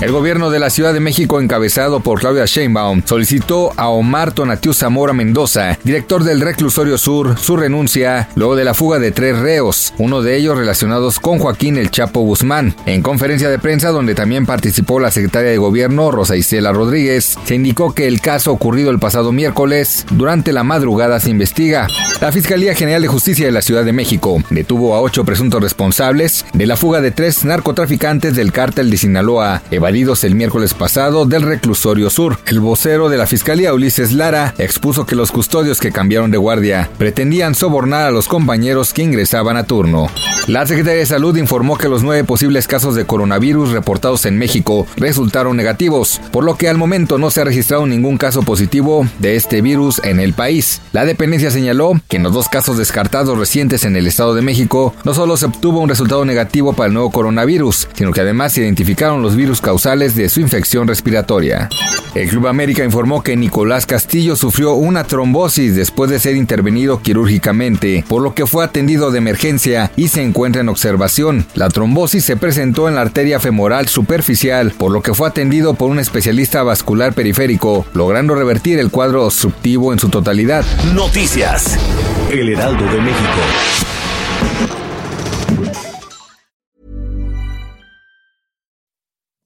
El gobierno de la Ciudad de México, encabezado por Claudia Sheinbaum, solicitó a Omar Tonatiu Zamora Mendoza, director del Reclusorio Sur, su renuncia luego de la fuga de tres reos, uno de ellos relacionados con Joaquín El Chapo Guzmán. En conferencia de prensa, donde también participó la secretaria de Gobierno, Rosa Isela Rodríguez, se indicó que el caso ocurrido el pasado miércoles, durante la madrugada se investiga. La Fiscalía General de Justicia de la Ciudad de México detuvo a ocho presuntos responsables de la fuga de tres narcotraficantes del cártel de Sinaloa, evadidos el miércoles pasado del reclusorio sur. El vocero de la Fiscalía, Ulises Lara, expuso que los custodios que cambiaron de guardia pretendían sobornar a los compañeros que ingresaban a turno. La Secretaría de Salud informó que los nueve posibles casos de coronavirus reportados en México resultaron negativos, por lo que al momento no se ha registrado ningún caso positivo de este virus en el país. La dependencia señaló que en los dos casos descartados recientes en el Estado de México no solo se obtuvo un resultado negativo para el nuevo coronavirus, sino que además se identificaron los virus causantes de su infección respiratoria. El Club América informó que Nicolás Castillo sufrió una trombosis después de ser intervenido quirúrgicamente, por lo que fue atendido de emergencia y se encuentra en observación. La trombosis se presentó en la arteria femoral superficial, por lo que fue atendido por un especialista vascular periférico, logrando revertir el cuadro obstructivo en su totalidad. Noticias. El Heraldo de México.